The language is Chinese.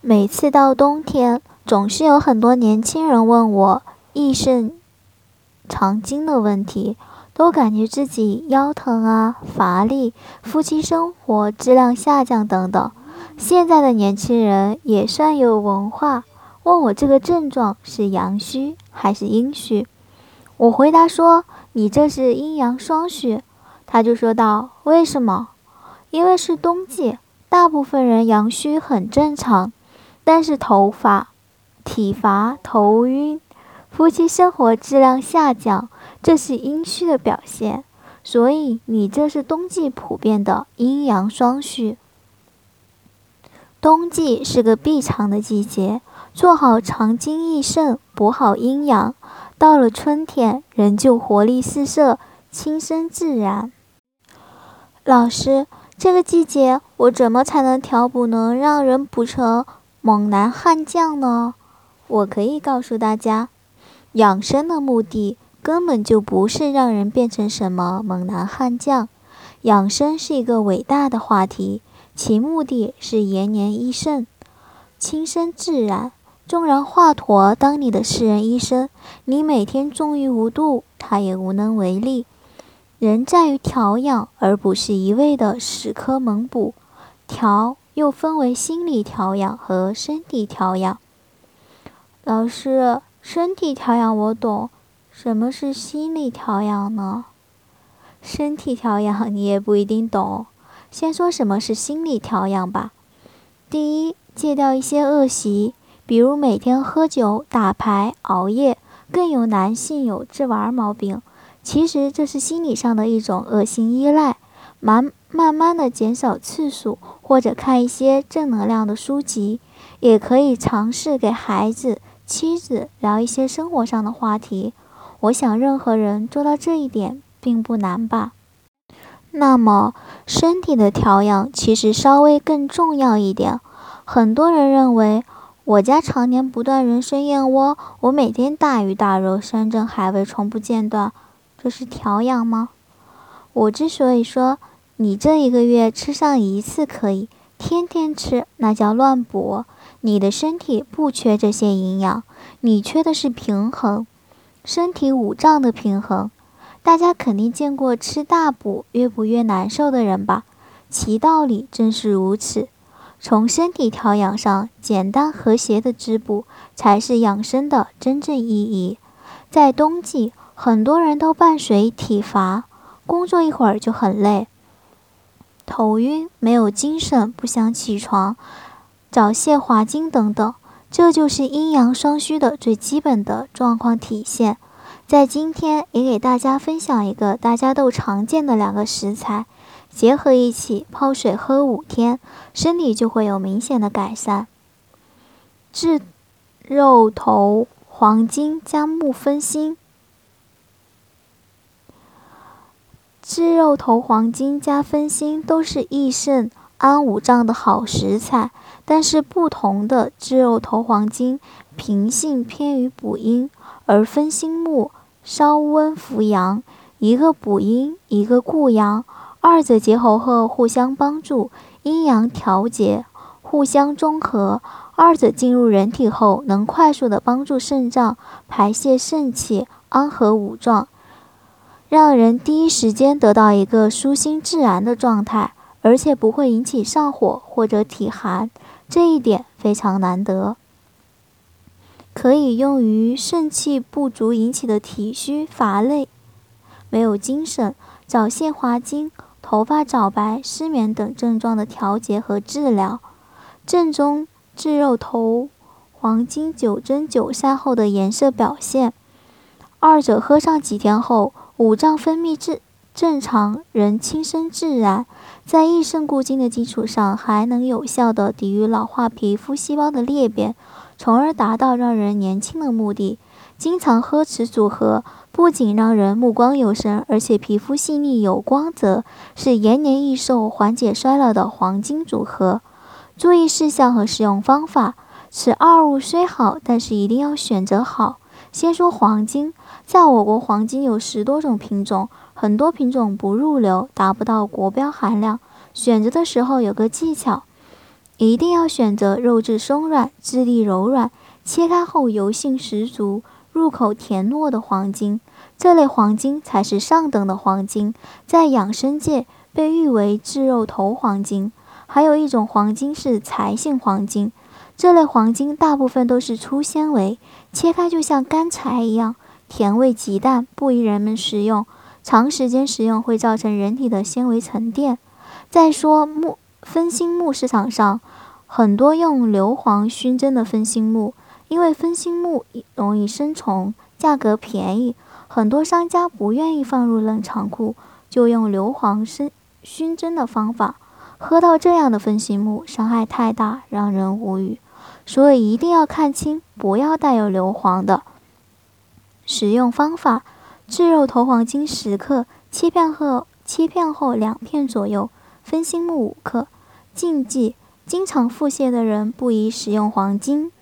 每次到冬天，总是有很多年轻人问我益肾藏精的问题，都感觉自己腰疼啊、乏力、夫妻生活质量下降等等。现在的年轻人也算有文化，问我这个症状是阳虚还是阴虚，我回答说：“你这是阴阳双虚。”他就说道：“为什么？因为是冬季，大部分人阳虚很正常，但是头发、体乏、头晕、夫妻生活质量下降，这是阴虚的表现。所以你这是冬季普遍的阴阳双虚。冬季是个必藏的季节，做好藏精益肾，补好阴阳，到了春天，人就活力四射，轻身自然。”老师，这个季节我怎么才能调补，能让人补成猛男悍将呢？我可以告诉大家，养生的目的根本就不是让人变成什么猛男悍将。养生是一个伟大的话题，其目的是延年益寿、轻身自然。纵然华佗当你的私人医生，你每天纵欲无度，他也无能为力。人在于调养，而不是一味的死磕猛补。调又分为心理调养和身体调养。老师，身体调养我懂，什么是心理调养呢？身体调养你也不一定懂。先说什么是心理调养吧。第一，戒掉一些恶习，比如每天喝酒、打牌、熬夜，更有男性有自玩毛病。其实这是心理上的一种恶性依赖，满慢慢的减少次数，或者看一些正能量的书籍，也可以尝试给孩子、妻子聊一些生活上的话题。我想任何人做到这一点并不难吧。那么身体的调养其实稍微更重要一点。很多人认为我家常年不断人参燕窝，我每天大鱼大肉、山珍海味从不间断。这是调养吗？我之所以说你这一个月吃上一次可以，天天吃那叫乱补。你的身体不缺这些营养，你缺的是平衡，身体五脏的平衡。大家肯定见过吃大补越补越难受的人吧？其道理正是如此。从身体调养上，简单和谐的滋补才是养生的真正意义。在冬季。很多人都伴随体乏，工作一会儿就很累，头晕，没有精神，不想起床，早泄、滑精等等，这就是阴阳双虚的最基本的状况体现。在今天也给大家分享一个大家都常见的两个食材，结合一起泡水喝五天，身体就会有明显的改善。炙肉头黄金加木分心。炙肉头黄金加分心都是益肾安五脏的好食材，但是不同的炙肉头黄金平性偏于补阴，而分心木稍温扶阳，一个补阴，一个固阳，二者结合后互相帮助，阴阳调节，互相中和，二者进入人体后能快速的帮助肾脏排泄肾气，安和五脏。让人第一时间得到一个舒心自然的状态，而且不会引起上火或者体寒，这一点非常难得。可以用于肾气不足引起的体虚乏累、没有精神、早泄滑精、头发早白、失眠等症状的调节和治疗。正宗炙肉头黄金九蒸九晒后的颜色表现，二者喝上几天后。五脏分泌正正常，人轻身自然，在益肾固精的基础上，还能有效的抵御老化皮肤细胞的裂变，从而达到让人年轻的目的。经常喝此组合，不仅让人目光有神，而且皮肤细腻有光泽，是延年益寿、缓解衰老的黄金组合。注意事项和使用方法：此二物虽好，但是一定要选择好。先说黄金。在我国，黄金有十多种品种，很多品种不入流，达不到国标含量。选择的时候有个技巧，一定要选择肉质松软、质地柔软、切开后油性十足、入口甜糯的黄金。这类黄金才是上等的黄金，在养生界被誉为“炙肉头黄金”。还有一种黄金是柴性黄金，这类黄金大部分都是粗纤维，切开就像干柴一样，甜味极淡，不宜人们食用。长时间食用会造成人体的纤维沉淀。再说木分心木市场上很多用硫磺熏蒸的分心木，因为分心木容易生虫，价格便宜，很多商家不愿意放入冷藏库，就用硫磺生熏蒸的方法。喝到这样的分心木，伤害太大，让人无语。所以一定要看清，不要带有硫磺的。使用方法：炙肉头黄金十克，切片后切片后两片左右，分心木五克。禁忌：经常腹泻的人不宜使用黄金。